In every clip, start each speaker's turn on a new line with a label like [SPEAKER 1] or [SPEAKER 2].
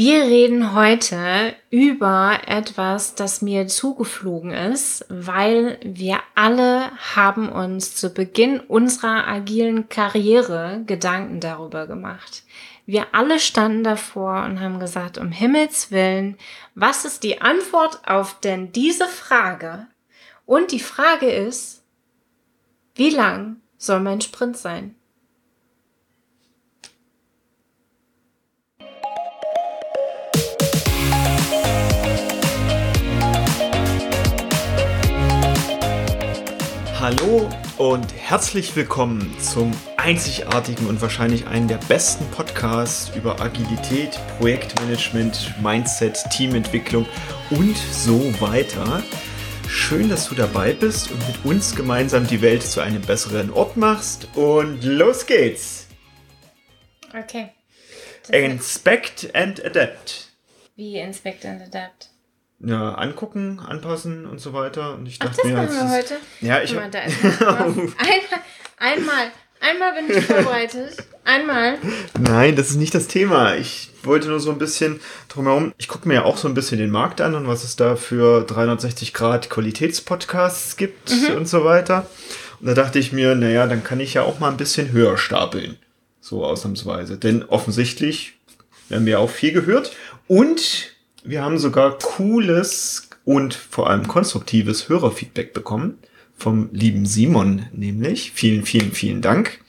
[SPEAKER 1] Wir reden heute über etwas, das mir zugeflogen ist, weil wir alle haben uns zu Beginn unserer agilen Karriere Gedanken darüber gemacht. Wir alle standen davor und haben gesagt, um Himmels willen, was ist die Antwort auf denn diese Frage? Und die Frage ist, wie lang soll mein Sprint sein?
[SPEAKER 2] Hallo und herzlich willkommen zum einzigartigen und wahrscheinlich einen der besten Podcasts über Agilität, Projektmanagement, Mindset, Teamentwicklung und so weiter. Schön, dass du dabei bist und mit uns gemeinsam die Welt zu einem besseren Ort machst. Und los geht's!
[SPEAKER 1] Okay.
[SPEAKER 2] Inspect and Adapt.
[SPEAKER 1] Wie Inspect and Adapt?
[SPEAKER 2] Ja, angucken, anpassen und so weiter. Und ich
[SPEAKER 1] Ach,
[SPEAKER 2] dachte
[SPEAKER 1] das
[SPEAKER 2] mir,
[SPEAKER 1] machen wir
[SPEAKER 2] ist-
[SPEAKER 1] heute.
[SPEAKER 2] Ja, ich
[SPEAKER 1] mal, da einmal, einmal, einmal bin ich vorbereitet. Einmal.
[SPEAKER 2] Nein, das ist nicht das Thema. Ich wollte nur so ein bisschen drumherum. Ich gucke mir ja auch so ein bisschen den Markt an und was es da für 360 Grad Qualitätspodcasts gibt und so weiter. Und da dachte ich mir, naja, dann kann ich ja auch mal ein bisschen höher stapeln. So ausnahmsweise. Denn offensichtlich werden wir auch viel gehört. Und wir haben sogar cooles und vor allem konstruktives Hörerfeedback bekommen. Vom lieben Simon nämlich. Vielen, vielen, vielen Dank.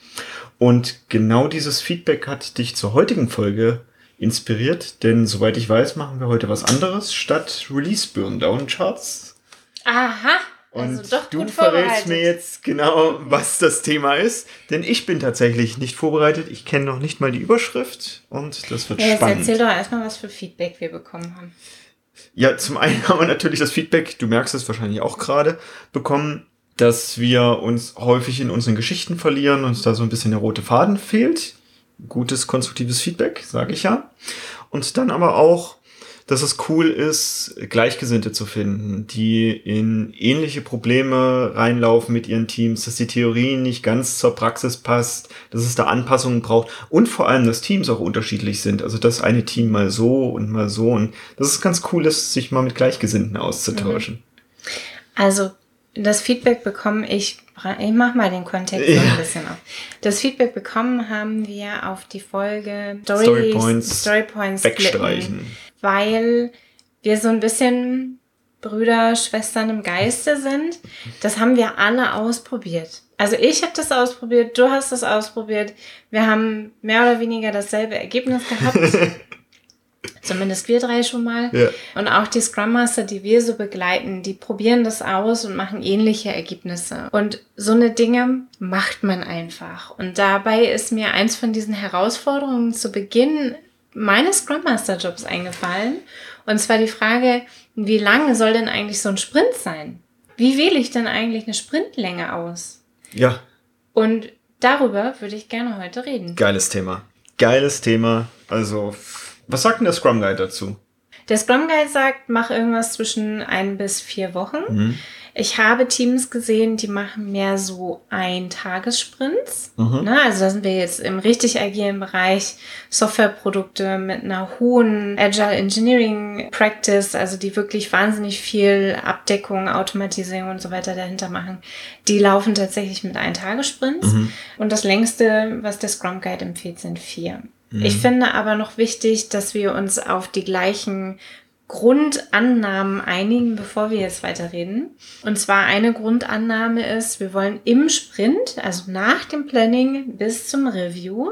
[SPEAKER 2] Und genau dieses Feedback hat dich zur heutigen Folge inspiriert, denn soweit ich weiß, machen wir heute was anderes statt Release Burndown Charts.
[SPEAKER 1] Aha.
[SPEAKER 2] Und
[SPEAKER 1] Also
[SPEAKER 2] du verrätst mir jetzt genau, was das Thema ist, denn ich bin tatsächlich nicht vorbereitet. Ich kenne noch nicht mal die Überschrift und das wird
[SPEAKER 1] Ja, jetzt
[SPEAKER 2] spannend.
[SPEAKER 1] erzähl doch erstmal, was für Feedback wir bekommen haben.
[SPEAKER 2] Ja, zum einen haben wir natürlich das Feedback, du merkst es wahrscheinlich auch gerade, bekommen, dass wir uns häufig in unseren Geschichten verlieren, uns da so ein bisschen der rote Faden fehlt. Gutes, konstruktives Feedback, sage ich ja. Und dann aber auch, dass es cool ist, Gleichgesinnte zu finden, die in ähnliche Probleme reinlaufen mit ihren Teams, dass die Theorie nicht ganz zur Praxis passt, dass es da Anpassungen braucht und vor allem, dass Teams auch unterschiedlich sind. Also, dass eine Team mal so und mal so und dass es ganz cool ist, sich mal mit Gleichgesinnten auszutauschen.
[SPEAKER 1] Also, das Feedback bekommen, ich, ich mach mal den Kontext so
[SPEAKER 2] Ja.
[SPEAKER 1] ein bisschen auf. Das Feedback bekommen haben wir auf die Folge Stories,
[SPEAKER 2] Story Points
[SPEAKER 1] Story Points
[SPEAKER 2] Wegstreichen.
[SPEAKER 1] splitten, weil wir so ein bisschen Brüder, Schwestern im Geiste sind. Das haben wir alle ausprobiert. Also ich habe das ausprobiert, du hast das ausprobiert. Wir haben mehr oder weniger dasselbe Ergebnis gehabt. Zumindest wir drei schon mal.
[SPEAKER 2] Ja.
[SPEAKER 1] Und auch die Scrum Master, die wir so begleiten, die probieren das aus und machen ähnliche Ergebnisse. Und so eine Dinge macht man einfach. Und dabei ist mir eins von diesen Herausforderungen zu Beginn meines Scrum Master Jobs eingefallen. Und zwar die Frage, wie lange soll denn eigentlich so ein Sprint sein? Wie wähle ich denn eigentlich eine Sprintlänge aus?
[SPEAKER 2] Ja,
[SPEAKER 1] Und darüber würde ich gerne heute reden.
[SPEAKER 2] geiles Thema. Geiles Thema. Also, was sagt denn der Scrum Guide dazu?
[SPEAKER 1] Der Scrum Guide sagt, mach irgendwas zwischen ein bis vier Wochen.
[SPEAKER 2] Mhm.
[SPEAKER 1] Ich habe Teams gesehen, die machen mehr so Ein-Tagessprints.
[SPEAKER 2] Mhm.
[SPEAKER 1] Ne, also da sind wir jetzt im richtig agilen Bereich Softwareprodukte mit einer hohen Agile Engineering Practice, also die wirklich wahnsinnig viel Abdeckung, Automatisierung und so weiter dahinter machen. Die laufen tatsächlich mit Ein-Tagessprints.
[SPEAKER 2] Mhm.
[SPEAKER 1] Und das längste, was der Scrum Guide empfiehlt, sind vier.
[SPEAKER 2] Mhm.
[SPEAKER 1] Ich finde aber noch wichtig, dass wir uns auf die gleichen Grundannahmen einigen, bevor wir jetzt weiterreden. Und zwar eine Grundannahme ist, wir wollen im Sprint, also nach dem Planning bis zum Review,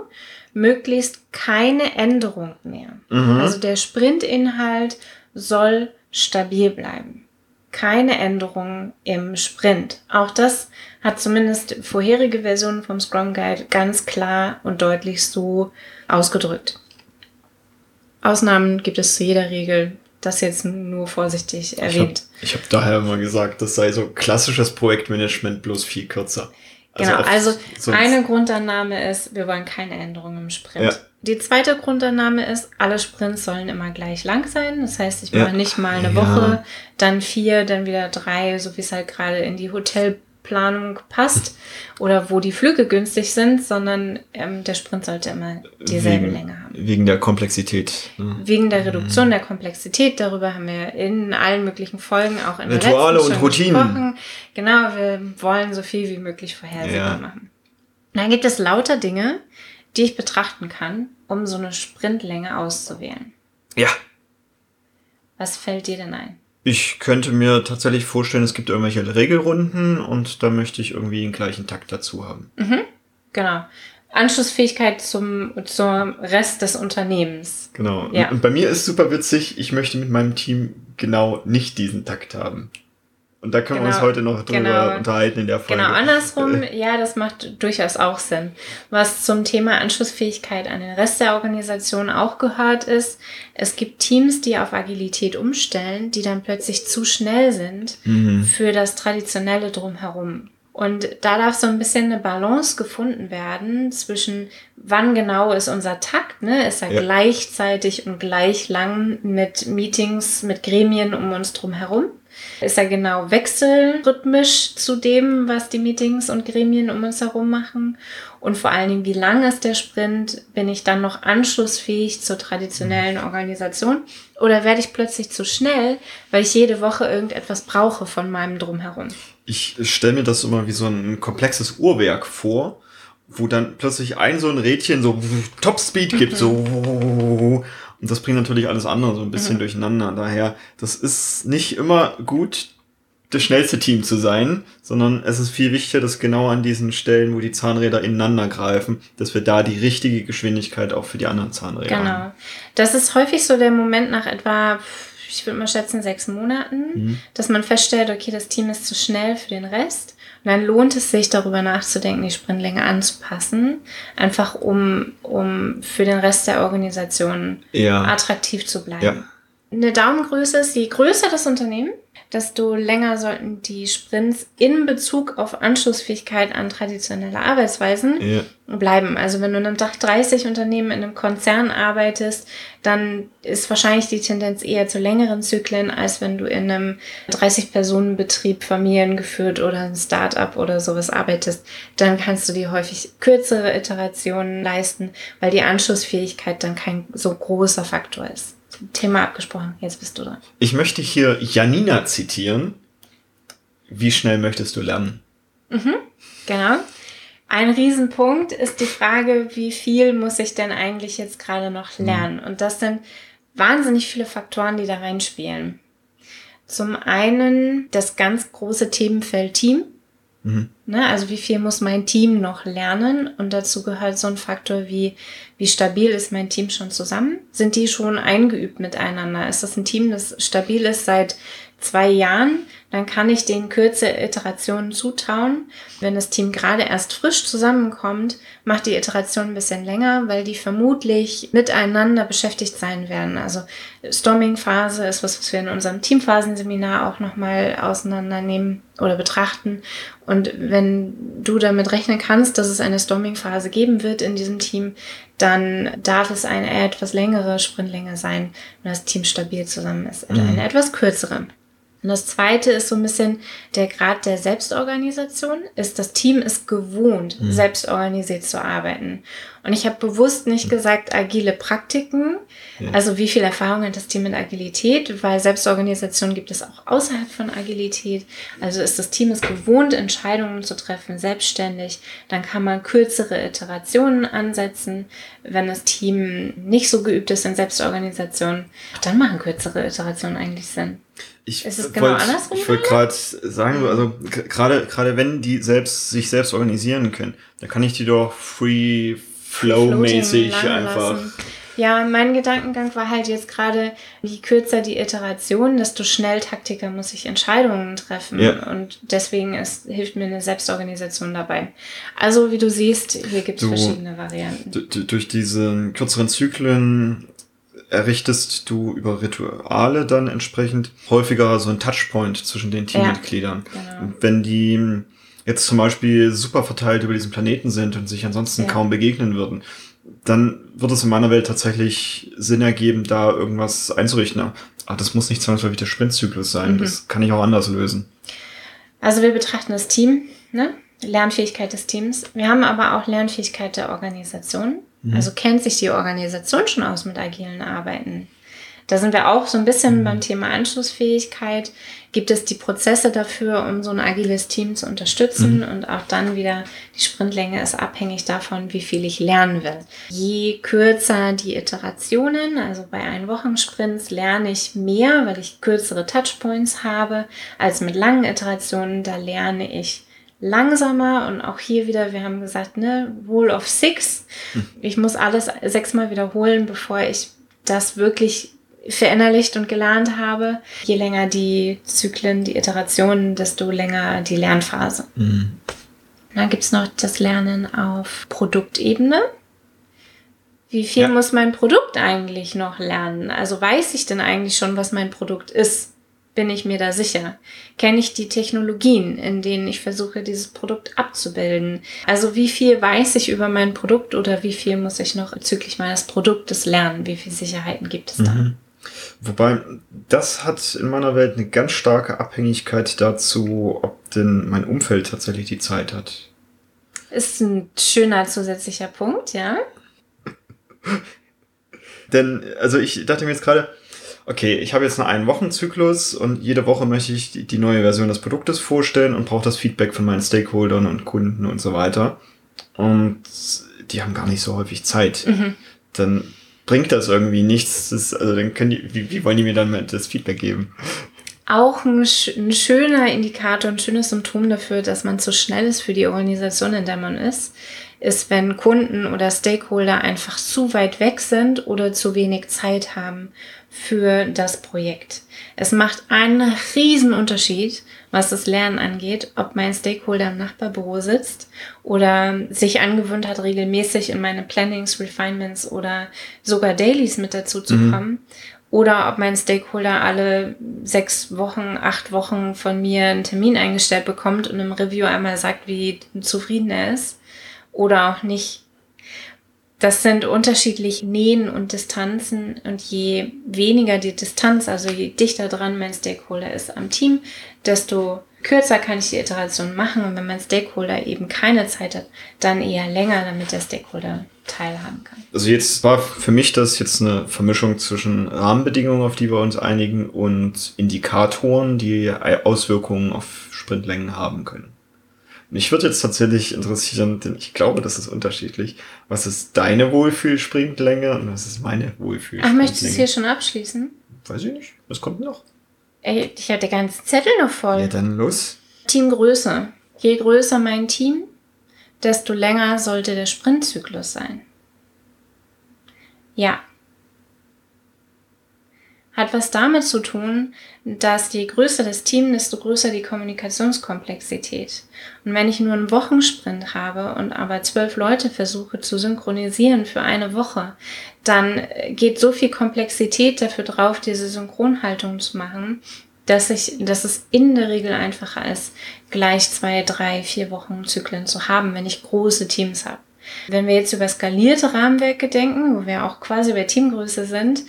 [SPEAKER 1] möglichst keine Änderung mehr.
[SPEAKER 2] Mhm.
[SPEAKER 1] Also der Sprintinhalt soll stabil bleiben. Keine Änderungen im Sprint. Auch das hat zumindest vorherige Versionen vom Scrum Guide ganz klar und deutlich so ausgedrückt. Ausnahmen gibt es zu jeder Regel. Das jetzt nur vorsichtig
[SPEAKER 2] Ich habe
[SPEAKER 1] erwähnt.
[SPEAKER 2] hab daher immer gesagt, das sei so klassisches Projektmanagement, bloß viel kürzer.
[SPEAKER 1] genau,
[SPEAKER 2] auf-
[SPEAKER 1] also eine Grundannahme ist, wir wollen keine Änderungen im Sprint.
[SPEAKER 2] Ja.
[SPEAKER 1] Die zweite Grundannahme ist, alle Sprints sollen immer gleich lang sein. Das heißt, ich
[SPEAKER 2] Ja.
[SPEAKER 1] mache nicht mal eine
[SPEAKER 2] Ja.
[SPEAKER 1] Woche, dann vier, dann wieder drei, so wie es halt gerade in die Hotelplanung Flugplanung passt oder wo die Flüge günstig sind, sondern ähm, der Sprint sollte immer dieselbe
[SPEAKER 2] wegen,
[SPEAKER 1] Länge haben.
[SPEAKER 2] Wegen der Komplexität. Ne?
[SPEAKER 1] Wegen der Reduktion der Komplexität, darüber haben wir in allen möglichen Folgen auch in der
[SPEAKER 2] Rituale und Routinen.
[SPEAKER 1] gesprochen. Genau, wir wollen so viel wie möglich vorhersehbar
[SPEAKER 2] Ja.
[SPEAKER 1] machen. Dann gibt es lauter Dinge, die ich betrachten kann, um so eine Sprintlänge auszuwählen.
[SPEAKER 2] Ja.
[SPEAKER 1] Was fällt dir denn ein?
[SPEAKER 2] Ich könnte mir tatsächlich vorstellen, es gibt irgendwelche Regelrunden und da möchte ich irgendwie einen gleichen Takt dazu haben.
[SPEAKER 1] Genau. Anschlussfähigkeit zum, zum Rest des Unternehmens.
[SPEAKER 2] Genau.
[SPEAKER 1] Ja.
[SPEAKER 2] Und bei mir ist super witzig, ich möchte mit meinem Team genau nicht diesen Takt haben. Und da können wir uns
[SPEAKER 1] Genau.
[SPEAKER 2] heute noch drüber
[SPEAKER 1] Genau.
[SPEAKER 2] unterhalten in der Folge.
[SPEAKER 1] Genau, andersrum, ja, das macht durchaus auch Sinn. Was zum Thema Anschlussfähigkeit an den Rest der Organisation auch gehört ist, es gibt Teams, die auf Agilität umstellen, die dann plötzlich zu schnell sind
[SPEAKER 2] Mhm.
[SPEAKER 1] für das traditionelle drumherum. Und da darf so ein bisschen eine Balance gefunden werden zwischen, wann genau ist unser Takt, ne? Ist er
[SPEAKER 2] Ja.
[SPEAKER 1] gleichzeitig und gleich lang mit Meetings, mit Gremien um uns drum herum? Ist er genau wechselrhythmisch zu dem, was die Meetings und Gremien um uns herum machen? Und vor allen Dingen, wie lang ist der Sprint? Bin ich dann noch anschlussfähig zur traditionellen Organisation? Oder werde ich plötzlich zu schnell, weil ich jede Woche irgendetwas brauche von meinem Drumherum?
[SPEAKER 2] Ich stelle mir das immer wie so ein komplexes Uhrwerk vor, wo dann plötzlich ein so ein Rädchen so Topspeed gibt, so und das bringt natürlich alles andere so ein bisschen durcheinander. Daher, das ist nicht immer gut, das schnellste Team zu sein, sondern es ist viel wichtiger, dass genau an diesen Stellen, wo die Zahnräder ineinander greifen, dass wir da die richtige Geschwindigkeit auch für die anderen Zahnräder haben.
[SPEAKER 1] Genau. Das ist häufig so der Moment nach etwa, ich würde mal schätzen, sechs Monaten, dass man feststellt, okay, das Team ist zu schnell für den Rest. Und dann lohnt es sich, darüber nachzudenken, die Sprintlänge anzupassen, einfach um, um für den Rest der Organisation
[SPEAKER 2] Ja.
[SPEAKER 1] attraktiv zu bleiben.
[SPEAKER 2] Ja.
[SPEAKER 1] Eine Daumengröße ist, je größer das Unternehmen, desto länger sollten die Sprints in Bezug auf Anschlussfähigkeit an traditionelle Arbeitsweisen
[SPEAKER 2] Ja.
[SPEAKER 1] bleiben. Also wenn du in einem Dach 30 Unternehmen in einem Konzern arbeitest, dann ist wahrscheinlich die Tendenz eher zu längeren Zyklen, als wenn du in einem 30-Personen-Betrieb, familiengeführt oder ein Start-up oder sowas arbeitest. Dann kannst du dir häufig kürzere Iterationen leisten, weil die Anschlussfähigkeit dann kein so großer Faktor ist. Thema abgesprochen, jetzt bist du dran.
[SPEAKER 2] Ich möchte hier Janina zitieren. Wie schnell möchtest du lernen?
[SPEAKER 1] Genau. Ein Riesenpunkt ist die Frage, wie viel muss ich denn eigentlich jetzt gerade noch lernen? Und das sind wahnsinnig viele Faktoren, die da reinspielen. Zum einen das ganz große Themenfeld Team. Ne, also wie viel muss mein Team noch lernen? Und dazu gehört so ein Faktor wie, wie stabil ist mein Team schon zusammen? Sind die schon eingeübt miteinander? Ist das ein Team, das stabil ist seit zwei Jahren? Dann kann ich denen kürzere Iterationen zutrauen. Wenn das Team gerade erst frisch zusammenkommt, macht die Iteration ein bisschen länger, weil die vermutlich miteinander beschäftigt sein werden. Also Storming-Phase ist was, was wir in unserem Teamphasenseminar auch nochmal auseinandernehmen oder betrachten. Und wenn du damit rechnen kannst, dass es eine Storming-Phase geben wird in diesem Team, dann darf es eine etwas längere Sprintlänge sein, wenn das Team stabil zusammen ist. Oder eine etwas kürzere. Und das zweite ist so ein bisschen der Grad der Selbstorganisation. Ist das Team ist gewohnt, selbstorganisiert zu arbeiten. Und ich habe bewusst nicht gesagt agile Praktiken. Also wie viel Erfahrung hat das Team mit Agilität? Weil Selbstorganisation gibt es auch außerhalb von Agilität. Also ist das Team es gewohnt, Entscheidungen zu treffen, selbstständig. Dann kann man kürzere Iterationen ansetzen. Wenn das Team nicht so geübt ist in Selbstorganisation, dann machen kürzere Iterationen eigentlich Sinn.
[SPEAKER 2] Ich
[SPEAKER 1] Ist es genau
[SPEAKER 2] wollt-
[SPEAKER 1] andersrum,
[SPEAKER 2] Ich wollte gerade sagen, also g- gerade gerade wenn die selbst sich selbst organisieren können, dann kann ich die doch free flow mäßig
[SPEAKER 1] Floating lange
[SPEAKER 2] einfach.
[SPEAKER 1] lassen. Ja, mein Gedankengang war halt jetzt gerade, je kürzer die Iteration, desto schnelltaktiker muss ich Entscheidungen treffen.
[SPEAKER 2] Ja.
[SPEAKER 1] Und deswegen ist, hilft mir eine Selbstorganisation dabei. Also, wie du siehst, hier gibt es verschiedene Varianten.
[SPEAKER 2] Durch diese kürzeren Zyklen errichtest du über Rituale dann entsprechend häufiger so einen Touchpoint zwischen den Teammitgliedern.
[SPEAKER 1] genau.
[SPEAKER 2] Und Wenn die jetzt zum Beispiel super verteilt über diesen Planeten sind und sich ansonsten
[SPEAKER 1] Ja.
[SPEAKER 2] kaum begegnen würden, dann wird es in meiner Welt tatsächlich Sinn ergeben, da irgendwas einzurichten. Aber das muss nicht zwangsläufig der Sprintzyklus sein.
[SPEAKER 1] Mhm.
[SPEAKER 2] Das kann ich auch anders lösen.
[SPEAKER 1] Also, wir betrachten das Team, ne? Lernfähigkeit des Teams. Wir haben aber auch Lernfähigkeit der Organisation. Mhm. Also kennt sich die Organisation schon aus mit agilen Arbeiten. Da sind wir auch so ein bisschen mhm. beim Thema Anschlussfähigkeit. Gibt es die Prozesse dafür, um so ein agiles Team zu unterstützen? Mhm. Und auch dann wieder, die Sprintlänge ist abhängig davon, wie viel ich lernen will. Je kürzer die Iterationen, also bei Ein-Wochen-Sprints lerne ich mehr, weil ich kürzere Touchpoints habe, als mit langen Iterationen. Da lerne ich langsamer und auch hier wieder, wir haben gesagt, ne, Rule of Six. Hm. Ich muss alles sechsmal wiederholen, bevor ich das wirklich verinnerlicht und gelernt habe. Je länger die Zyklen, die Iterationen, desto länger die Lernphase. Mhm. Dann gibt es noch das Lernen auf Produktebene. Wie viel ja. muss mein Produkt eigentlich noch lernen? Also weiß ich denn eigentlich schon, was mein Produkt ist? Bin ich mir da sicher? Kenne ich die Technologien, in denen ich versuche, dieses Produkt abzubilden? Also wie viel weiß ich über mein Produkt oder wie viel muss ich noch bezüglich meines Produktes lernen? Wie viele Sicherheiten gibt es da? Mhm.
[SPEAKER 2] Wobei, das hat in meiner Welt eine ganz starke Abhängigkeit dazu, ob denn mein Umfeld tatsächlich die Zeit hat.
[SPEAKER 1] Ist ein schöner zusätzlicher Punkt, ja.
[SPEAKER 2] denn, also ich dachte mir jetzt gerade, okay, ich habe jetzt einen Ein-Wochen-Zyklus und jede Woche möchte ich die, neue Version des Produktes vorstellen und brauche das Feedback von meinen Stakeholdern und Kunden und so weiter. Und die haben gar nicht so häufig Zeit. Mhm. Dann bringt das irgendwie nichts. Das, also dann können die, wie, wie wollen die mir dann das Feedback geben?
[SPEAKER 1] Auch ein, ein schöner Indikator, ein schönes Symptom dafür, dass man zu schnell ist für die Organisation, in der man ist, ist, wenn Kunden oder Stakeholder einfach zu weit weg sind oder zu wenig Zeit haben für das Projekt. Es macht einen riesen Unterschied, was das Lernen angeht, ob mein Stakeholder im Nachbarbüro sitzt oder sich angewöhnt hat, regelmäßig in meine Plannings, Refinements oder sogar Dailies mit dazu zu mhm. kommen. Oder ob mein Stakeholder alle sechs Wochen, acht Wochen von mir einen Termin eingestellt bekommt und im Review einmal sagt, wie zufrieden er ist. Oder auch nicht. Das sind unterschiedlich Nähen und Distanzen und je weniger die Distanz, also je dichter dran mein Stakeholder ist am Team, desto kürzer kann ich die Iteration machen und wenn mein Stakeholder eben keine Zeit hat, dann eher länger, damit der Stakeholder teilhaben kann.
[SPEAKER 2] Also jetzt war für mich das jetzt eine Vermischung zwischen Rahmenbedingungen, auf die wir uns einigen und Indikatoren, die Auswirkungen auf Sprintlängen haben können. Mich würde jetzt tatsächlich interessieren, denn ich glaube, das ist unterschiedlich. Was ist deine Wohlfühlsprintlänge und was ist meine Wohlfühlsprintlänge?
[SPEAKER 1] Ach, möchtest du es hier schon abschließen?
[SPEAKER 2] Weiß ich nicht. Was kommt noch?
[SPEAKER 1] Ey, ich hatte den ganzen Zettel noch voll.
[SPEAKER 2] Ja, dann los.
[SPEAKER 1] Teamgröße. Je größer mein Team, desto länger sollte der Sprintzyklus sein. Ja, hat was damit zu tun, dass je größer das Team, desto größer die Kommunikationskomplexität. Und wenn ich nur einen Wochensprint habe und aber zwölf Leute versuche zu synchronisieren für eine Woche, dann geht so viel Komplexität dafür drauf, diese Synchronhaltung zu machen, dass ich, dass es in der Regel einfacher ist, gleich zwei, drei, vier Wochen Zyklen zu haben, wenn ich große Teams habe. Wenn wir jetzt über skalierte Rahmenwerke denken, wo wir auch quasi bei Teamgröße sind,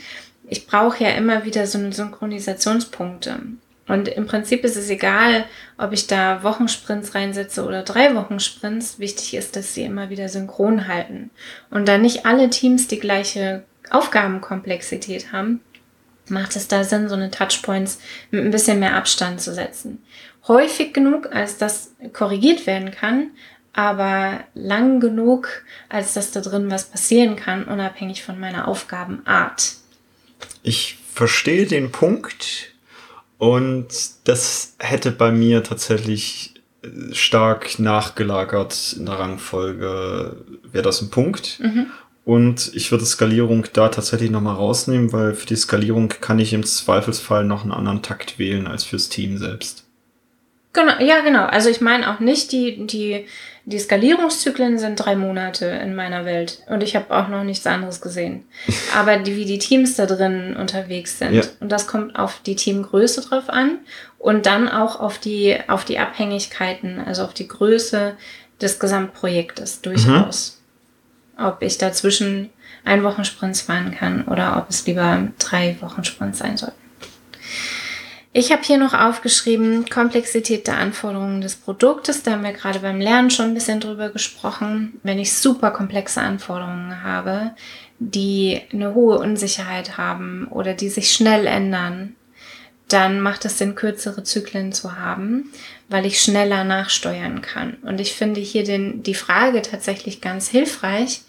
[SPEAKER 1] ich brauche ja immer wieder so eine Synchronisationspunkte. Und im Prinzip ist es egal, ob ich da Wochensprints reinsetze oder drei Wochensprints. Wichtig ist, dass sie immer wieder synchron halten. Und da nicht alle Teams die gleiche Aufgabenkomplexität haben, macht es da Sinn, so eine Touchpoints mit ein bisschen mehr Abstand zu setzen. Häufig genug, als das korrigiert werden kann, aber lang genug, als dass da drin was passieren kann, unabhängig von meiner Aufgabenart.
[SPEAKER 2] Ich verstehe den Punkt und das hätte bei mir tatsächlich äh, stark nachgelagert in der Rangfolge, wäre das ein Punkt. Mhm. Und ich würde Skalierung da tatsächlich nochmal rausnehmen, weil für die Skalierung kann ich im Zweifelsfall noch einen anderen Takt wählen als fürs Team selbst.
[SPEAKER 1] Genau, ja, genau. Also ich meine auch nicht die, die die Skalierungszyklen sind drei Monate in meiner Welt und ich habe auch noch nichts anderes gesehen. Aber die, wie die Teams da drin unterwegs sind. Ja. Und das kommt auf die Teamgröße drauf an und dann auch auf die, auf die Abhängigkeiten, also auf die Größe des Gesamtprojektes durchaus. Mhm. Ob ich dazwischen ein Wochensprints fahren kann oder ob es lieber drei Wochensprints sein sollten. Ich habe hier noch aufgeschrieben, Komplexität der Anforderungen des Produktes. Da haben wir gerade beim Lernen schon ein bisschen drüber gesprochen. Wenn ich super komplexe Anforderungen habe, die eine hohe Unsicherheit haben oder die sich schnell ändern, dann macht es Sinn, kürzere Zyklen zu haben, weil ich schneller nachsteuern kann. Und ich finde hier den, die Frage tatsächlich ganz hilfreich.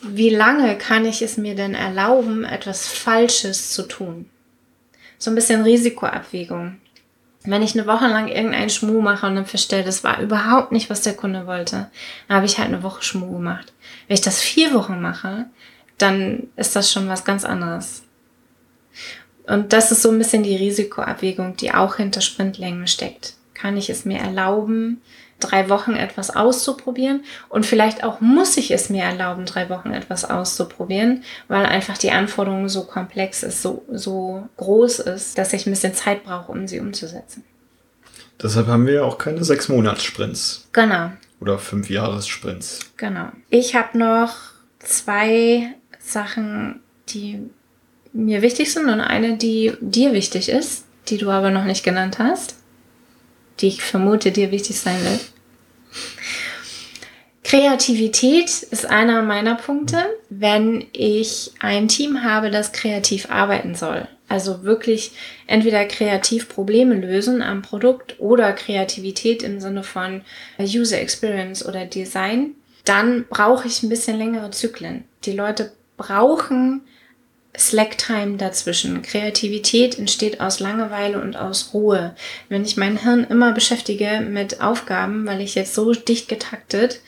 [SPEAKER 1] Wie lange kann ich es mir denn erlauben, etwas Falsches zu tun? So ein bisschen Risikoabwägung. Wenn ich eine Woche lang irgendeinen Schmuh mache und dann feststelle, das war überhaupt nicht, was der Kunde wollte, dann habe ich halt eine Woche Schmuh gemacht. Wenn ich das vier Wochen mache, dann ist das schon was ganz anderes. Und das ist so ein bisschen die Risikoabwägung, die auch hinter Sprintlängen steckt. Kann ich es mir erlauben, drei Wochen etwas auszuprobieren? Und vielleicht auch muss ich es mir erlauben, drei Wochen etwas auszuprobieren, weil einfach die Anforderung so komplex ist, so, so groß ist, dass ich ein bisschen Zeit brauche, um sie umzusetzen.
[SPEAKER 2] Deshalb haben wir ja auch keine sechs Monats-Sprints.
[SPEAKER 1] Genau.
[SPEAKER 2] Oder fünf Jahres-Sprints.
[SPEAKER 1] Genau. Ich habe noch zwei Sachen, die mir wichtig sind und eine, die dir wichtig ist, die du aber noch nicht genannt hast, die ich vermute dir wichtig sein wird. Kreativität ist einer meiner Punkte, wenn ich ein Team habe, das kreativ arbeiten soll. Also wirklich entweder kreativ Probleme lösen am Produkt oder Kreativität im Sinne von User Experience oder Design, dann brauche ich ein bisschen längere Zyklen. Die Leute brauchen Slack-Time dazwischen. Kreativität entsteht aus Langeweile und aus Ruhe. Wenn ich mein Hirn immer beschäftige mit Aufgaben, weil ich jetzt so dicht getaktet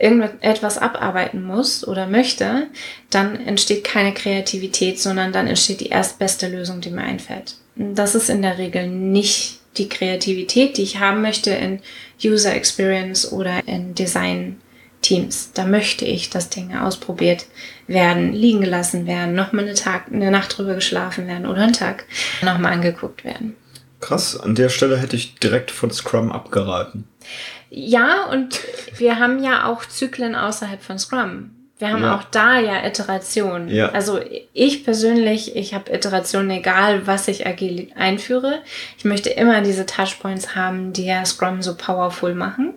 [SPEAKER 1] irgendetwas abarbeiten muss oder möchte, dann entsteht keine Kreativität, sondern dann entsteht die erstbeste Lösung, die mir einfällt. Das ist in der Regel nicht die Kreativität, die ich haben möchte in User Experience oder in Design Teams. Da möchte ich, dass Dinge ausprobiert werden, liegen gelassen werden, nochmal eine, eine Nacht drüber geschlafen werden oder einen Tag nochmal angeguckt werden.
[SPEAKER 2] Krass, an der Stelle hätte ich direkt von Scrum abgeraten.
[SPEAKER 1] Ja, und wir haben ja auch Zyklen außerhalb von Scrum. Wir haben ja. auch da ja Iterationen. Ja. Also ich persönlich, ich habe Iterationen, egal was ich agil einführe. Ich möchte immer diese Touchpoints haben, die ja Scrum so powerful machen.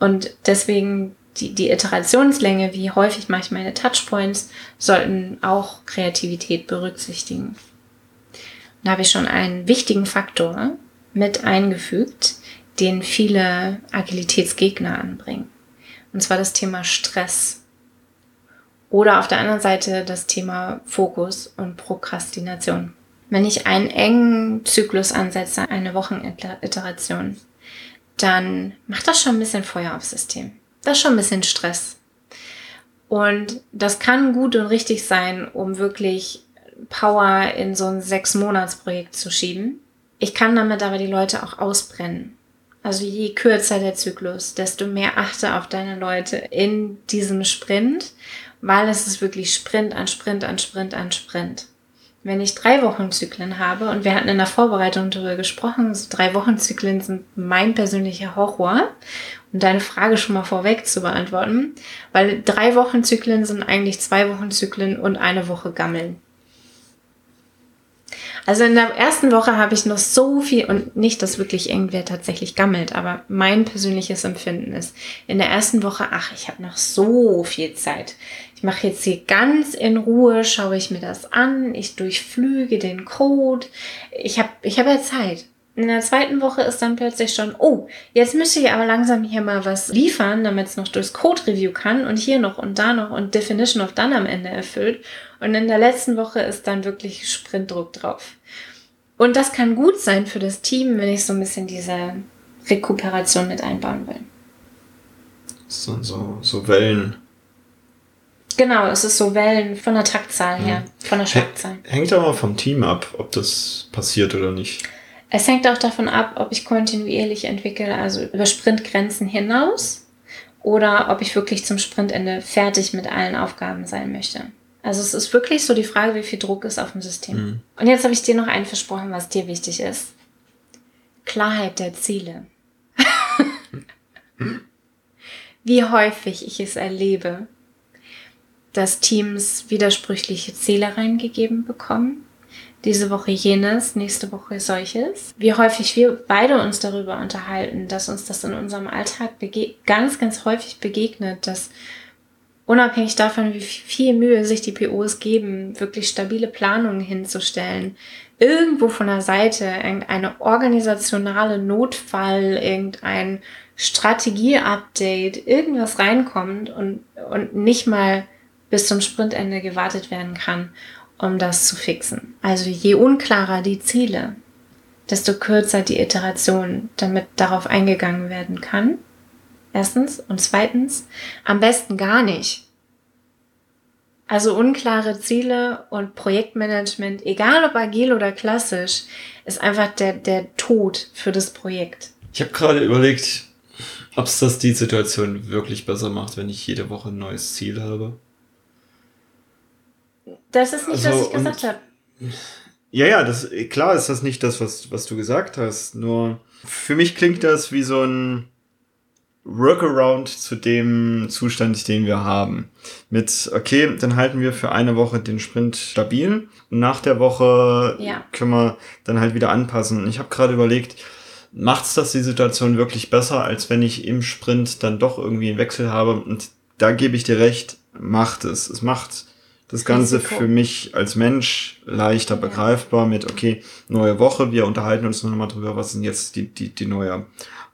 [SPEAKER 1] Und deswegen die, die Iterationslänge, wie häufig mache ich meine Touchpoints, sollten auch Kreativität berücksichtigen. Da habe ich schon einen wichtigen Faktor mit eingefügt, den viele Agilitätsgegner anbringen. Und zwar das Thema Stress. Oder auf der anderen Seite das Thema Fokus und Prokrastination. Wenn ich einen engen Zyklus ansetze, eine Wocheniteration, dann macht das schon ein bisschen Feuer aufs System. Das ist schon ein bisschen Stress. Und das kann gut und richtig sein, um wirklich Power in so ein Sechs-Monats-Projekt zu schieben. Ich kann damit aber die Leute auch ausbrennen. Also je kürzer der Zyklus, desto mehr achte auf deine Leute in diesem Sprint, weil es ist wirklich Sprint an Sprint an Sprint an Sprint. Wenn ich drei Wochenzyklen habe, und wir hatten in der Vorbereitung darüber gesprochen, so drei Wochenzyklen sind mein persönlicher Horror, um deine Frage schon mal vorweg zu beantworten, weil drei Wochenzyklen sind eigentlich zwei Wochenzyklen und eine Woche Gammeln. Also in der ersten Woche habe ich noch so viel und nicht, dass wirklich irgendwer tatsächlich gammelt, aber mein persönliches Empfinden ist, in der ersten Woche, ach, ich habe noch so viel Zeit. Ich mache jetzt hier ganz in Ruhe, schaue ich mir das an, ich durchflüge den Code. Ich habe ich hab ja Zeit. In der zweiten Woche ist dann plötzlich schon, oh, jetzt müsste ich aber langsam hier mal was liefern, damit es noch durchs Code-Review kann und hier noch und da noch und Definition of Done am Ende erfüllt. Und in der letzten Woche ist dann wirklich Sprintdruck drauf. Und das kann gut sein für das Team, wenn ich so ein bisschen diese Rekuperation mit einbauen will.
[SPEAKER 2] So, so, so Wellen.
[SPEAKER 1] Genau, es ist so Wellen von der Taktzahl her, von der Schlagzahl.
[SPEAKER 2] Hängt aber vom Team ab, ob das passiert oder nicht.
[SPEAKER 1] Es hängt auch davon ab, ob ich kontinuierlich entwickle, also über Sprintgrenzen hinaus, oder ob ich wirklich zum Sprintende fertig mit allen Aufgaben sein möchte. Also es ist wirklich so die Frage, wie viel Druck ist auf dem System. Mhm. Und jetzt habe ich dir noch einen versprochen, was dir wichtig ist. Klarheit der Ziele. wie häufig ich es erlebe, dass Teams widersprüchliche Ziele reingegeben bekommen, diese Woche jenes, nächste Woche solches. Wie häufig wir beide uns darüber unterhalten, dass uns das in unserem Alltag ganz, ganz häufig begegnet, dass unabhängig davon, wie viel Mühe sich die POs geben, wirklich stabile Planungen hinzustellen, irgendwo von der Seite irgendeine organisationale Notfall, irgendein Strategie-Update, irgendwas reinkommt und, und nicht mal bis zum Sprintende gewartet werden kann um das zu fixen. Also je unklarer die Ziele, desto kürzer die Iteration, damit darauf eingegangen werden kann. Erstens. Und zweitens, am besten gar nicht. Also unklare Ziele und Projektmanagement, egal ob agil oder klassisch, ist einfach der, der Tod für das Projekt.
[SPEAKER 2] Ich habe gerade überlegt, ob es das die Situation wirklich besser macht, wenn ich jede Woche ein neues Ziel habe. Das ist nicht, also, was ich gesagt habe. Ja, ja, das, klar ist das nicht das, was, was du gesagt hast. Nur für mich klingt das wie so ein Workaround zu dem Zustand, den wir haben. Mit, okay, dann halten wir für eine Woche den Sprint stabil und nach der Woche ja. können wir dann halt wieder anpassen. Und ich habe gerade überlegt, macht's das die Situation wirklich besser, als wenn ich im Sprint dann doch irgendwie einen Wechsel habe? Und da gebe ich dir recht, macht es. Es macht das Ganze Risiko. für mich als Mensch leichter ja. begreifbar mit, okay, neue Woche, wir unterhalten uns nochmal drüber, was sind jetzt die, die, die neue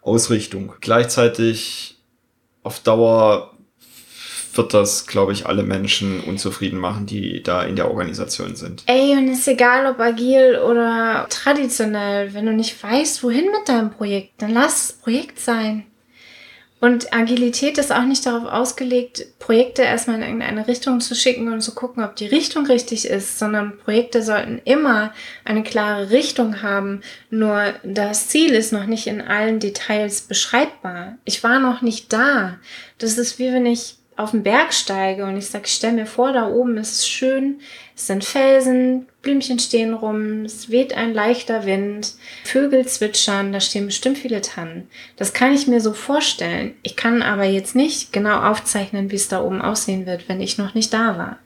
[SPEAKER 2] Ausrichtung. Gleichzeitig auf Dauer wird das, glaube ich, alle Menschen unzufrieden machen, die da in der Organisation sind.
[SPEAKER 1] Ey, und ist egal, ob agil oder traditionell, wenn du nicht weißt, wohin mit deinem Projekt, dann lass das Projekt sein. Und Agilität ist auch nicht darauf ausgelegt, Projekte erstmal in irgendeine Richtung zu schicken und zu gucken, ob die Richtung richtig ist, sondern Projekte sollten immer eine klare Richtung haben. Nur das Ziel ist noch nicht in allen Details beschreibbar. Ich war noch nicht da. Das ist wie wenn ich auf den Berg steige und ich sage, ich stell mir vor, da oben ist es schön, es sind Felsen, Blümchen stehen rum, es weht ein leichter Wind, Vögel zwitschern, da stehen bestimmt viele Tannen. Das kann ich mir so vorstellen. Ich kann aber jetzt nicht genau aufzeichnen, wie es da oben aussehen wird, wenn ich noch nicht da war.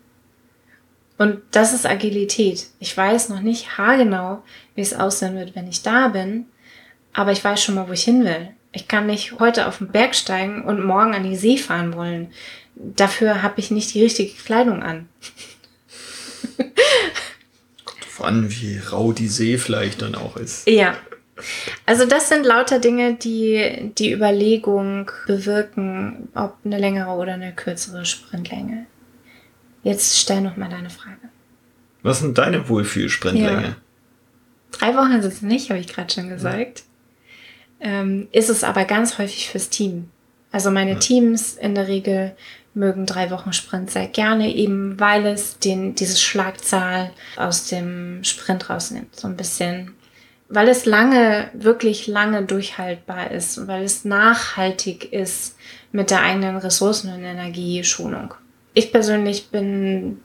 [SPEAKER 1] Und das ist Agilität. Ich weiß noch nicht haargenau, wie es aussehen wird, wenn ich da bin, aber ich weiß schon mal, wo ich hin will. Ich kann nicht heute auf den Berg steigen und morgen an die See fahren wollen. Dafür habe ich nicht die richtige Kleidung an.
[SPEAKER 2] Kommt drauf an, wie rau die See vielleicht dann auch ist.
[SPEAKER 1] Ja. Also das sind lauter Dinge, die die Überlegung bewirken, ob eine längere oder eine kürzere Sprintlänge. Jetzt stell noch mal deine Frage.
[SPEAKER 2] Was sind deine Wohlfühl-Sprintlänge? Ja.
[SPEAKER 1] Drei Wochen sind es nicht, habe ich gerade schon gesagt ähm, ist es aber ganz häufig fürs Team. Also meine ja. Teams in der Regel mögen drei Wochen Sprint sehr gerne, eben weil es den, dieses Schlagzahl aus dem Sprint rausnimmt. So ein bisschen, weil es lange, wirklich lange durchhaltbar ist und weil es nachhaltig ist mit der eigenen Ressourcen- und Energieschonung. Ich persönlich bin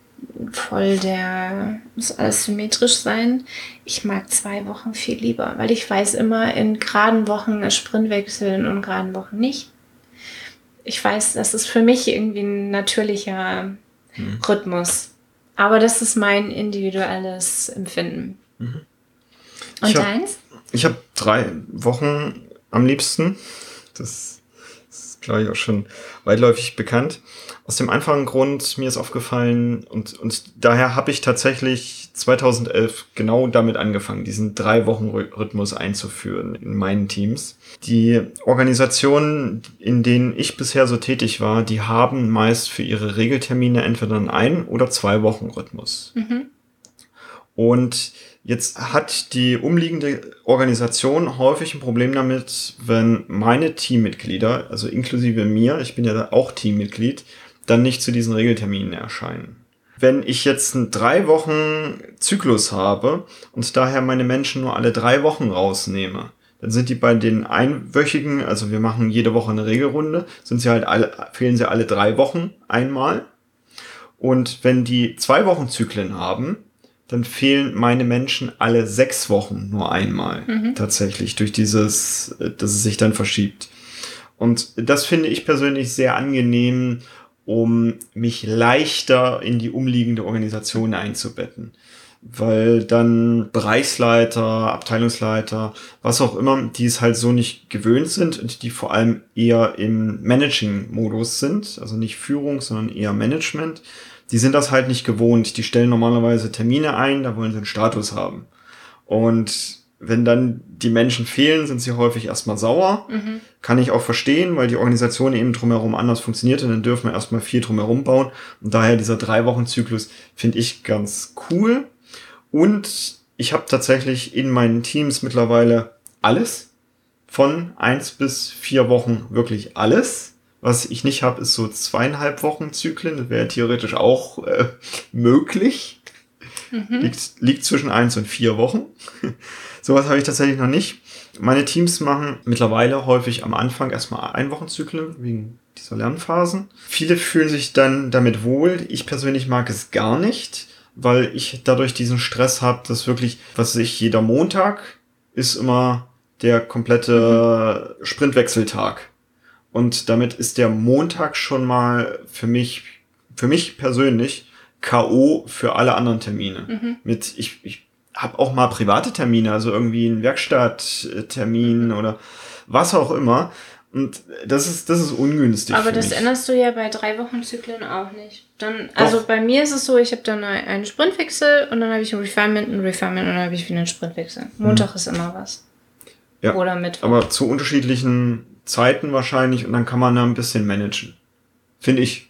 [SPEAKER 1] voll der, muss alles symmetrisch sein. Ich mag zwei Wochen viel lieber, weil ich weiß immer, in geraden Wochen ist Sprintwechsel in ungeraden Wochen nicht. Ich weiß, das ist für mich irgendwie ein natürlicher mhm. Rhythmus. Aber das ist mein individuelles Empfinden. Mhm.
[SPEAKER 2] Und ich hab, deins? Ich habe drei Wochen am liebsten. Das ist, glaube ich, auch schon weitläufig bekannt. Aus dem einfachen Grund, mir ist aufgefallen und, und daher habe ich tatsächlich 2011 genau damit angefangen, diesen drei Wochen Rhythmus einzuführen in meinen Teams. Die Organisationen, in denen ich bisher so tätig war, die haben meist für ihre Regeltermine entweder einen ein- oder zwei Wochen Rhythmus. Mhm. Und Jetzt hat die umliegende Organisation häufig ein Problem damit, wenn meine Teammitglieder, also inklusive mir, ich bin ja auch Teammitglied, dann nicht zu diesen Regelterminen erscheinen. Wenn ich jetzt einen drei Wochen Zyklus habe und daher meine Menschen nur alle drei Wochen rausnehme, dann sind die bei den einwöchigen, also wir machen jede Woche eine Regelrunde, sind sie halt alle, fehlen sie alle drei Wochen einmal. Und wenn die zwei Wochen Zyklen haben, dann fehlen meine Menschen alle sechs Wochen nur einmal. Mhm. Tatsächlich, durch dieses, dass es sich dann verschiebt. Und das finde ich persönlich sehr angenehm um mich leichter in die umliegende Organisation einzubetten. weil dann Bereichsleiter, Abteilungsleiter, was auch immer, die es halt so nicht gewöhnt sind und die vor allem eher im Managing-Modus sind, also nicht Führung, sondern eher Management, die sind das halt nicht gewohnt. Die stellen normalerweise Termine ein, da wollen sie einen Status haben. Und wenn dann die Menschen fehlen, sind sie häufig erstmal sauer. Mhm. Kann ich auch verstehen, weil die Organisation eben drumherum anders funktioniert und dann dürfen wir erstmal viel drumherum bauen. Und daher dieser drei Wochen Zyklus finde ich ganz cool. Und ich habe tatsächlich in meinen Teams mittlerweile alles. Von eins bis vier Wochen wirklich alles. Was ich nicht habe, ist so zweieinhalb Wochen Zyklen. Das wäre theoretisch auch äh, möglich. Mhm. Liegt, liegt zwischen eins und vier Wochen. Sowas habe ich tatsächlich noch nicht. Meine Teams machen mittlerweile häufig am Anfang erstmal Einwochenzyklen wegen dieser Lernphasen. Viele fühlen sich dann damit wohl. Ich persönlich mag es gar nicht, weil ich dadurch diesen Stress habe, dass wirklich, was ich, jeder Montag ist immer der komplette mhm. Sprintwechseltag. Und damit ist der Montag schon mal für mich, für mich persönlich K.O. für alle anderen Termine. Mhm. Mit, ich, ich habe auch mal private Termine, also irgendwie einen Werkstatttermin oder was auch immer. Und das ist, das ist ungünstig.
[SPEAKER 1] Aber das mich. änderst du ja bei drei Wochen Zyklen auch nicht. Dann, also bei mir ist es so, ich habe dann einen Sprintwechsel und dann habe ich ein Refinement, ein Refinement und dann habe ich wieder einen Sprintwechsel. Montag hm. ist immer was.
[SPEAKER 2] Ja. Oder Mittwoch. Aber zu unterschiedlichen Zeiten wahrscheinlich und dann kann man da ein bisschen managen. Finde ich.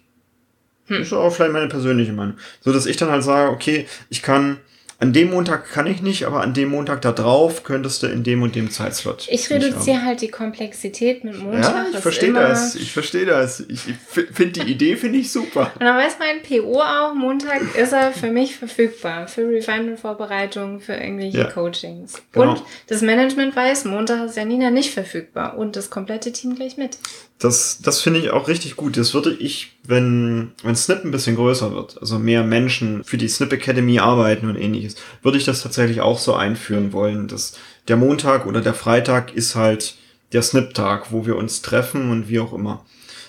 [SPEAKER 2] Hm. Das ist auch vielleicht meine persönliche Meinung. So dass ich dann halt sage, okay, ich kann an dem Montag kann ich nicht, aber an dem Montag da drauf könntest du in dem und dem Zeitslot.
[SPEAKER 1] Ich reduziere halt die Komplexität mit Montag. Ja,
[SPEAKER 2] ich verstehe das. Ich verstehe das. Ich finde die Idee finde ich super.
[SPEAKER 1] Und dann weiß mein PO auch, Montag ist er für mich verfügbar. Für Refinement-Vorbereitung, für irgendwelche ja, Coachings. Genau. Und das Management weiß, Montag ist Janina nicht verfügbar. Und das komplette Team gleich mit.
[SPEAKER 2] Das, das finde ich auch richtig gut. Das würde ich, wenn, wenn Snip ein bisschen größer wird, also mehr Menschen für die Snip Academy arbeiten und ähnliches, würde ich das tatsächlich auch so einführen wollen, dass der Montag oder der Freitag ist halt der Snip-Tag, wo wir uns treffen und wie auch immer.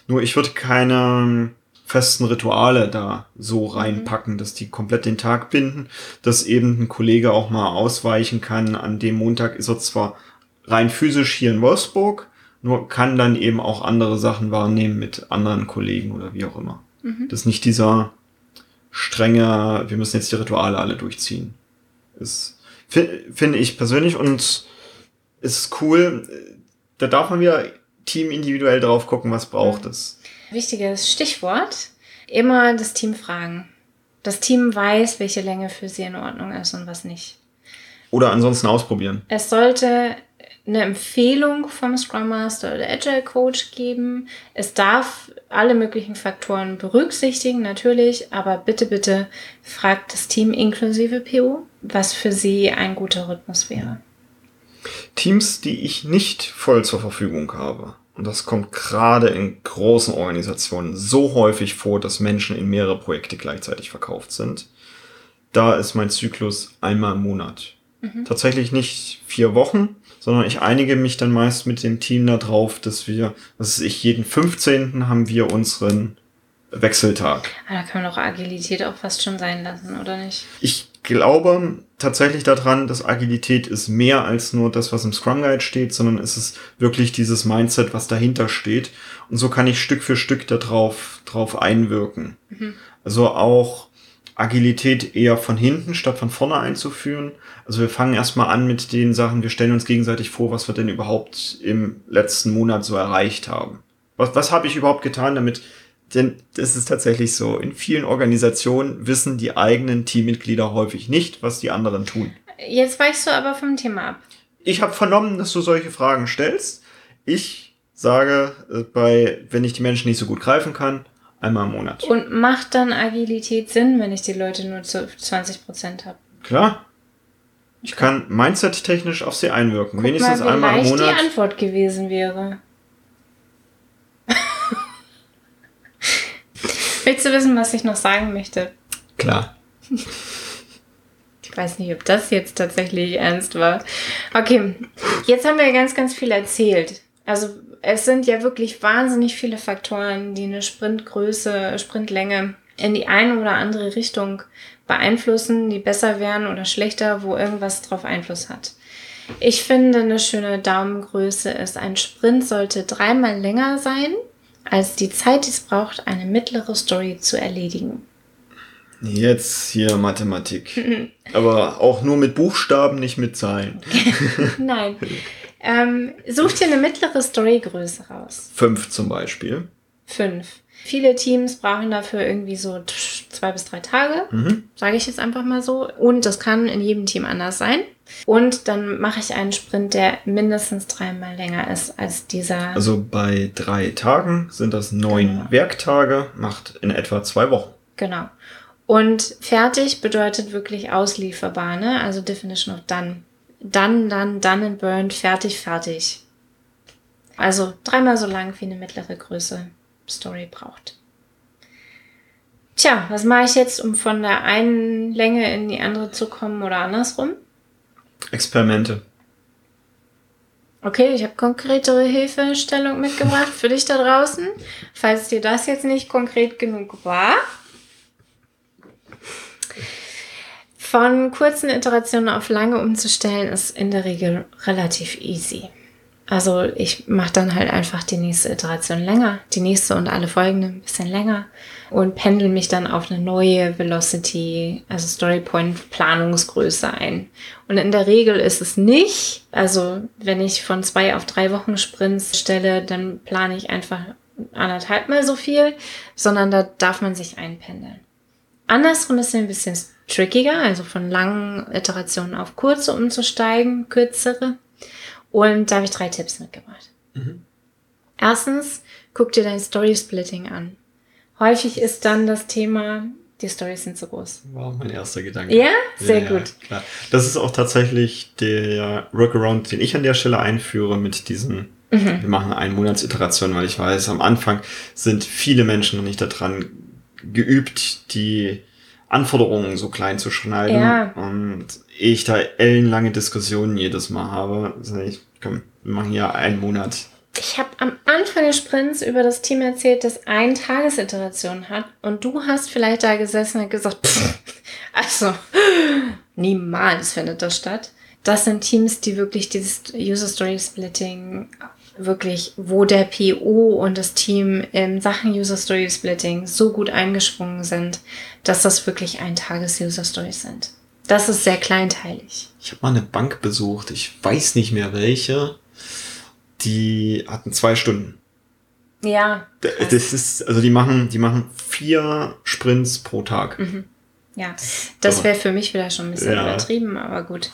[SPEAKER 2] Nur ich würde keine festen Rituale da so reinpacken, mhm. dass die komplett den Tag binden, dass eben ein Kollege auch mal ausweichen kann. An dem Montag ist er zwar rein physisch hier in Wolfsburg, nur kann dann eben auch andere Sachen wahrnehmen mit anderen Kollegen oder wie auch immer. Mhm. Das ist nicht dieser strenge, wir müssen jetzt die Rituale alle durchziehen. Ist, finde ich persönlich und ist cool. Da darf man wieder Team individuell drauf gucken, was braucht mhm. es.
[SPEAKER 1] Wichtiges Stichwort. Immer das Team fragen. Das Team weiß, welche Länge für sie in Ordnung ist und was nicht.
[SPEAKER 2] Oder ansonsten ausprobieren.
[SPEAKER 1] Es sollte eine Empfehlung vom Scrum Master oder Agile Coach geben. Es darf alle möglichen Faktoren berücksichtigen, natürlich, aber bitte, bitte fragt das Team inklusive PO, was für sie ein guter Rhythmus wäre.
[SPEAKER 2] Teams, die ich nicht voll zur Verfügung habe. Und das kommt gerade in großen Organisationen so häufig vor, dass Menschen in mehrere Projekte gleichzeitig verkauft sind. Da ist mein Zyklus einmal im Monat. Mhm. Tatsächlich nicht vier Wochen, sondern ich einige mich dann meist mit dem Team darauf, dass wir, was weiß ich, jeden 15. haben wir unseren Wechseltag.
[SPEAKER 1] Aber ah, da kann man doch Agilität auch fast schon sein lassen, oder nicht?
[SPEAKER 2] Ich glaube tatsächlich daran, dass Agilität ist mehr als nur das, was im Scrum Guide steht, sondern es ist wirklich dieses Mindset, was dahinter steht. Und so kann ich Stück für Stück darauf drauf einwirken. Mhm. Also auch Agilität eher von hinten statt von vorne einzuführen. Also wir fangen erstmal an mit den Sachen, wir stellen uns gegenseitig vor, was wir denn überhaupt im letzten Monat so erreicht haben. Was, was habe ich überhaupt getan, damit, denn das ist tatsächlich so, in vielen Organisationen wissen die eigenen Teammitglieder häufig nicht, was die anderen tun.
[SPEAKER 1] Jetzt weichst du aber vom Thema ab.
[SPEAKER 2] Ich habe vernommen, dass du solche Fragen stellst. Ich sage, äh, bei, wenn ich die Menschen nicht so gut greifen kann, Einmal im Monat.
[SPEAKER 1] Und macht dann Agilität Sinn, wenn ich die Leute nur zu 20% habe?
[SPEAKER 2] Klar. Ich kann mindset-technisch auf sie einwirken. Guck Wenigstens
[SPEAKER 1] mal, wie einmal im Monat. die Antwort gewesen wäre. Willst du wissen, was ich noch sagen möchte?
[SPEAKER 2] Klar.
[SPEAKER 1] Ich weiß nicht, ob das jetzt tatsächlich ernst war. Okay, jetzt haben wir ganz, ganz viel erzählt. Also es sind ja wirklich wahnsinnig viele Faktoren, die eine Sprintgröße, Sprintlänge in die eine oder andere Richtung beeinflussen, die besser werden oder schlechter, wo irgendwas drauf Einfluss hat. Ich finde, eine schöne Daumengröße ist, ein Sprint sollte dreimal länger sein, als die Zeit, die es braucht, eine mittlere Story zu erledigen.
[SPEAKER 2] Jetzt hier Mathematik. Aber auch nur mit Buchstaben, nicht mit Zahlen.
[SPEAKER 1] Nein. Ähm, such dir eine mittlere Storygröße raus.
[SPEAKER 2] Fünf zum Beispiel.
[SPEAKER 1] Fünf. Viele Teams brauchen dafür irgendwie so zwei bis drei Tage, mhm. sage ich jetzt einfach mal so. Und das kann in jedem Team anders sein. Und dann mache ich einen Sprint, der mindestens dreimal länger ist als dieser.
[SPEAKER 2] Also bei drei Tagen sind das neun genau. Werktage, macht in etwa zwei Wochen.
[SPEAKER 1] Genau. Und fertig bedeutet wirklich auslieferbar, ne? Also Definition of done. Done, done, done and burned, fertig, fertig. Also dreimal so lang wie eine mittlere Größe Story braucht. Tja, was mache ich jetzt, um von der einen Länge in die andere zu kommen oder andersrum?
[SPEAKER 2] Experimente.
[SPEAKER 1] Okay, ich habe konkretere Hilfestellung mitgebracht für dich da draußen. Falls dir das jetzt nicht konkret genug war. Von kurzen Iterationen auf lange umzustellen, ist in der Regel relativ easy. Also ich mache dann halt einfach die nächste Iteration länger, die nächste und alle folgenden ein bisschen länger und pendel mich dann auf eine neue Velocity, also Storypoint Planungsgröße ein. Und in der Regel ist es nicht, also wenn ich von zwei auf drei Wochen Sprints stelle, dann plane ich einfach anderthalb mal so viel, sondern da darf man sich einpendeln. Andersrum ist es ein bisschen trickiger, also von langen Iterationen auf kurze umzusteigen, kürzere. Und da habe ich drei Tipps mitgebracht. Mhm. Erstens, guck dir dein Story-Splitting an. Häufig ist dann das Thema, die Stories sind zu groß.
[SPEAKER 2] War mein erster Gedanke.
[SPEAKER 1] Ja, sehr ja, gut.
[SPEAKER 2] Klar. Das ist auch tatsächlich der Workaround, den ich an der Stelle einführe mit diesen, mhm. wir machen eine Monatsiteration, weil ich weiß, am Anfang sind viele Menschen noch nicht daran geübt, die Anforderungen so klein zu schneiden. Ja. Und ich da ellenlange Diskussionen jedes Mal habe, sage ich, komm, wir machen hier einen Monat.
[SPEAKER 1] Ich habe am Anfang des Sprints über das Team erzählt, das ein Tagesiteration hat und du hast vielleicht da gesessen und gesagt, pff, also niemals findet das statt. Das sind Teams, die wirklich dieses User Story Splitting wirklich, wo der PO und das Team in Sachen User Story Splitting so gut eingesprungen sind, dass das wirklich ein Tages User Stories sind. Das ist sehr kleinteilig.
[SPEAKER 2] Ich habe mal eine Bank besucht, ich weiß nicht mehr welche. Die hatten zwei Stunden.
[SPEAKER 1] Ja.
[SPEAKER 2] Krass. Das ist, also die machen, die machen vier Sprints pro Tag.
[SPEAKER 1] Mhm. Ja, das wäre für mich wieder schon ein bisschen ja. übertrieben, aber gut.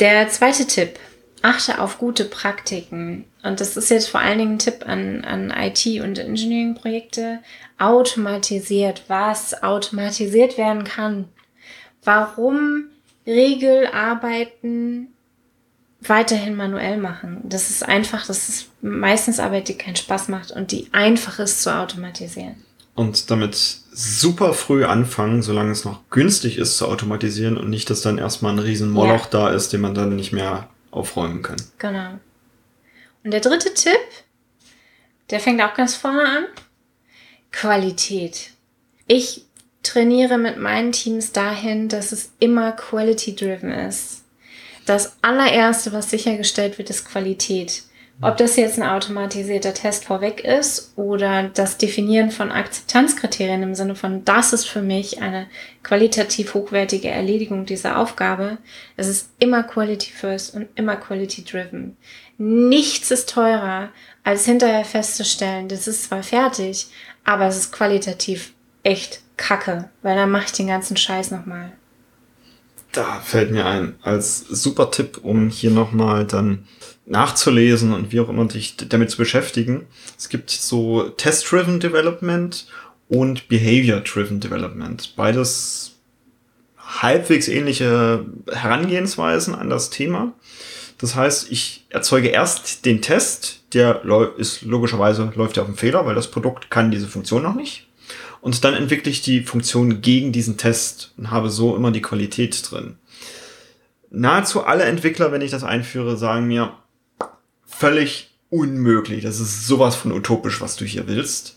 [SPEAKER 1] Der zweite Tipp. Achte auf gute Praktiken. Und das ist jetzt vor allen Dingen ein Tipp an, an IT- und Engineering-Projekte. Automatisiert, was automatisiert werden kann warum Regelarbeiten weiterhin manuell machen. Das ist einfach, das ist meistens Arbeit, die keinen Spaß macht und die einfach ist zu automatisieren.
[SPEAKER 2] Und damit super früh anfangen, solange es noch günstig ist zu automatisieren und nicht, dass dann erstmal ein riesen Moloch ja. da ist, den man dann nicht mehr aufräumen kann.
[SPEAKER 1] Genau. Und der dritte Tipp, der fängt auch ganz vorne an. Qualität. Ich trainiere mit meinen Teams dahin, dass es immer quality-driven ist. Das allererste, was sichergestellt wird, ist Qualität. Ob das jetzt ein automatisierter Test vorweg ist oder das Definieren von Akzeptanzkriterien im Sinne von, das ist für mich eine qualitativ hochwertige Erledigung dieser Aufgabe. Es ist immer Quality First und immer Quality Driven. Nichts ist teurer, als hinterher festzustellen, das ist zwar fertig, aber es ist qualitativ echt kacke, weil dann mache ich den ganzen Scheiß nochmal.
[SPEAKER 2] Da fällt mir ein, als super Tipp, um hier nochmal dann nachzulesen und wie auch immer dich damit zu beschäftigen. Es gibt so Test-Driven Development und Behavior-Driven Development. Beides halbwegs ähnliche Herangehensweisen an das Thema. Das heißt, ich erzeuge erst den Test, der ist logischerweise läuft ja auf dem Fehler, weil das Produkt kann diese Funktion noch nicht. Und dann entwickle ich die Funktion gegen diesen Test und habe so immer die Qualität drin. Nahezu alle Entwickler, wenn ich das einführe, sagen mir, völlig unmöglich. Das ist sowas von utopisch, was du hier willst.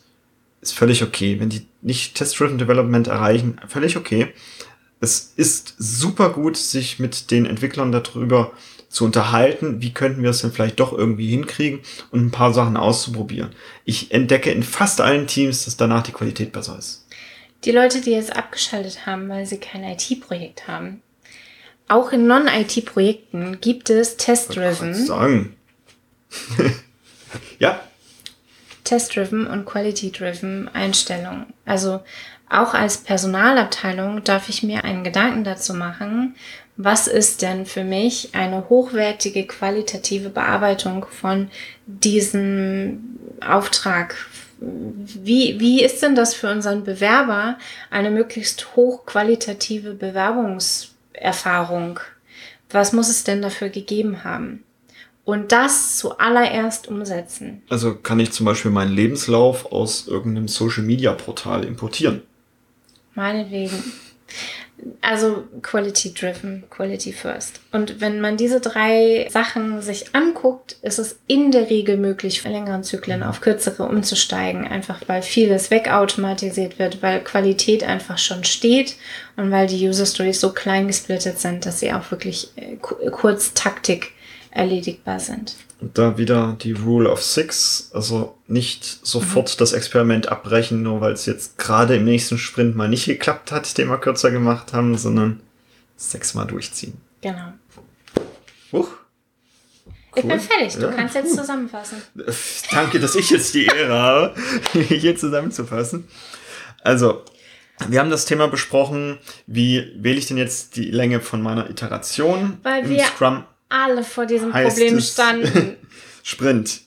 [SPEAKER 2] ist völlig okay. Wenn die nicht Test-Driven Development erreichen, völlig okay. Es ist super gut, sich mit den Entwicklern darüber zu unterhalten, wie könnten wir es denn vielleicht doch irgendwie hinkriegen und ein paar Sachen auszuprobieren. Ich entdecke in fast allen Teams, dass danach die Qualität besser ist.
[SPEAKER 1] Die Leute, die jetzt abgeschaltet haben, weil sie kein IT-Projekt haben, auch in Non-IT-Projekten gibt es Test-Driven.
[SPEAKER 2] Sagen. ja.
[SPEAKER 1] Test-Driven und Quality-Driven Einstellungen. Also auch als Personalabteilung darf ich mir einen Gedanken dazu machen, was ist denn für mich eine hochwertige qualitative Bearbeitung von diesem Auftrag? Wie, wie ist denn das für unseren Bewerber eine möglichst hochqualitative Bewerbungserfahrung? Was muss es denn dafür gegeben haben? Und das zuallererst umsetzen.
[SPEAKER 2] Also kann ich zum Beispiel meinen Lebenslauf aus irgendeinem Social-Media-Portal importieren?
[SPEAKER 1] Meinetwegen. Also Quality Driven, Quality First. Und wenn man diese drei Sachen sich anguckt, ist es in der Regel möglich, für längeren Zyklen auf kürzere umzusteigen. Einfach weil vieles wegautomatisiert wird, weil Qualität einfach schon steht und weil die User Stories so klein gesplittet sind, dass sie auch wirklich äh, kurz Taktik erledigbar sind.
[SPEAKER 2] Und da wieder die Rule of Six, also nicht sofort mhm. das Experiment abbrechen, nur weil es jetzt gerade im nächsten Sprint mal nicht geklappt hat, den wir kürzer gemacht haben, sondern sechsmal durchziehen.
[SPEAKER 1] Genau.
[SPEAKER 2] Huch.
[SPEAKER 1] Cool. Ich bin fertig, du ja. kannst jetzt zusammenfassen.
[SPEAKER 2] Danke, dass ich jetzt die Ehre habe, hier zusammenzufassen. Also, wir haben das Thema besprochen, wie wähle ich denn jetzt die Länge von meiner Iteration
[SPEAKER 1] Weil im wir Scrum? Alle vor diesem Problem standen.
[SPEAKER 2] Sprint.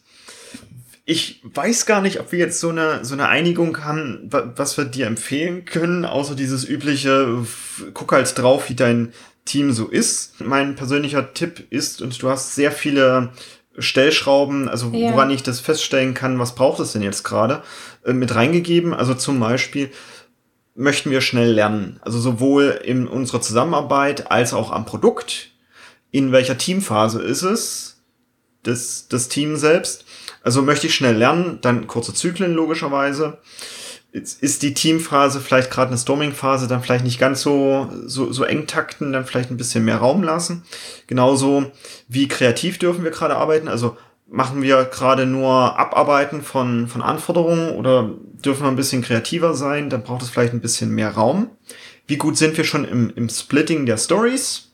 [SPEAKER 2] Ich weiß gar nicht, ob wir jetzt so eine, so eine Einigung haben, was wir dir empfehlen können, außer dieses übliche, guck halt drauf, wie dein Team so ist. Mein persönlicher Tipp ist, und du hast sehr viele Stellschrauben, also ja. woran ich das feststellen kann, was braucht es denn jetzt gerade, äh, mit reingegeben. Also zum Beispiel möchten wir schnell lernen. Also sowohl in unserer Zusammenarbeit als auch am Produkt in welcher Teamphase ist es, das, das Team selbst. Also möchte ich schnell lernen, dann kurze Zyklen logischerweise. Jetzt ist die Teamphase vielleicht gerade eine Storming-Phase, dann vielleicht nicht ganz so, so, so eng takten, dann vielleicht ein bisschen mehr Raum lassen. Genauso wie kreativ dürfen wir gerade arbeiten. Also machen wir gerade nur Abarbeiten von, von Anforderungen oder dürfen wir ein bisschen kreativer sein, dann braucht es vielleicht ein bisschen mehr Raum. Wie gut sind wir schon im, im Splitting der Stories?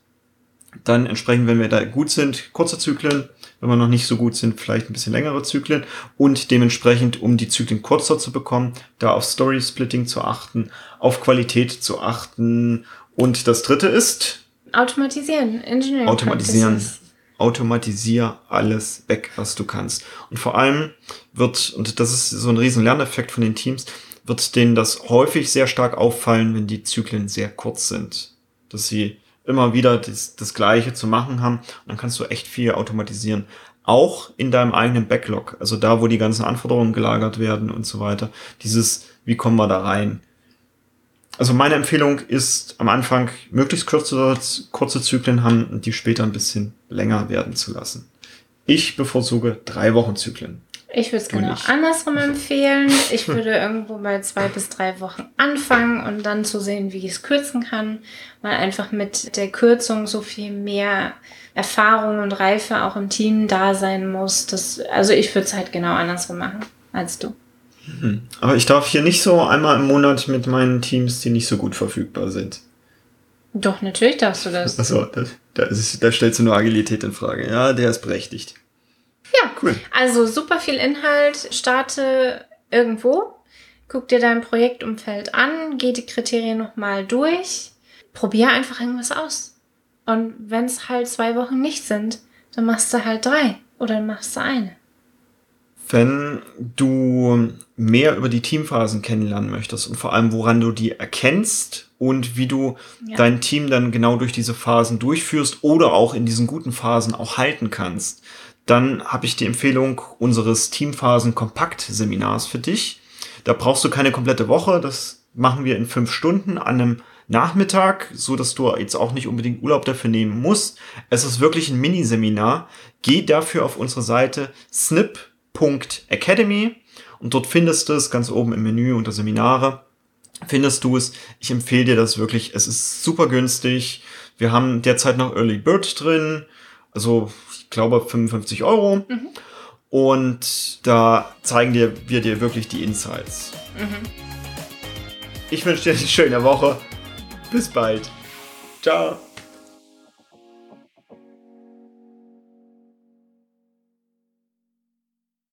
[SPEAKER 2] Dann entsprechend, wenn wir da gut sind, kurze Zyklen. Wenn wir noch nicht so gut sind, vielleicht ein bisschen längere Zyklen. Und dementsprechend, um die Zyklen kurzer zu bekommen, da auf Story Splitting zu achten, auf Qualität zu achten. Und das dritte ist?
[SPEAKER 1] Automatisieren. Engineering
[SPEAKER 2] Automatisieren. Practices. Automatisier alles weg, was du kannst. Und vor allem wird, und das ist so ein riesen Lerneffekt von den Teams, wird denen das häufig sehr stark auffallen, wenn die Zyklen sehr kurz sind. Dass sie immer wieder das, das Gleiche zu machen haben. Und dann kannst du echt viel automatisieren. Auch in deinem eigenen Backlog, also da, wo die ganzen Anforderungen gelagert werden und so weiter. Dieses, wie kommen wir da rein? Also meine Empfehlung ist am Anfang möglichst kurze, kurze Zyklen haben und die später ein bisschen länger werden zu lassen. Ich bevorzuge drei Wochen Zyklen.
[SPEAKER 1] Ich würde es genau nicht. andersrum empfehlen. Ich würde irgendwo bei zwei bis drei Wochen anfangen und dann zu sehen, wie ich es kürzen kann, weil einfach mit der Kürzung so viel mehr Erfahrung und Reife auch im Team da sein muss. Dass, also ich würde es halt genau andersrum machen als du.
[SPEAKER 2] Mhm. Aber ich darf hier nicht so einmal im Monat mit meinen Teams, die nicht so gut verfügbar sind.
[SPEAKER 1] Doch, natürlich darfst du das.
[SPEAKER 2] Achso, da, da, da stellst du nur Agilität in Frage. Ja, der ist berechtigt.
[SPEAKER 1] Ja, cool. Also super viel Inhalt. Starte irgendwo, guck dir dein Projektumfeld an, geh die Kriterien nochmal durch, probier einfach irgendwas aus. Und wenn es halt zwei Wochen nicht sind, dann machst du halt drei oder dann machst du eine.
[SPEAKER 2] Wenn du mehr über die Teamphasen kennenlernen möchtest und vor allem, woran du die erkennst und wie du ja. dein Team dann genau durch diese Phasen durchführst oder auch in diesen guten Phasen auch halten kannst, dann habe ich die Empfehlung unseres Teamphasen-Kompakt-Seminars für dich. Da brauchst du keine komplette Woche. Das machen wir in fünf Stunden an einem Nachmittag, so dass du jetzt auch nicht unbedingt Urlaub dafür nehmen musst. Es ist wirklich ein Miniseminar. Geh dafür auf unsere Seite snip.academy Und dort findest du es ganz oben im Menü unter Seminare. Findest du es. Ich empfehle dir das wirklich. Es ist super günstig. Wir haben derzeit noch Early Bird drin. Also, glaube, 55 Euro. Mhm. Und da zeigen dir, wir dir wirklich die Insights. Mhm. Ich wünsche dir eine schöne Woche. Bis bald. Ciao.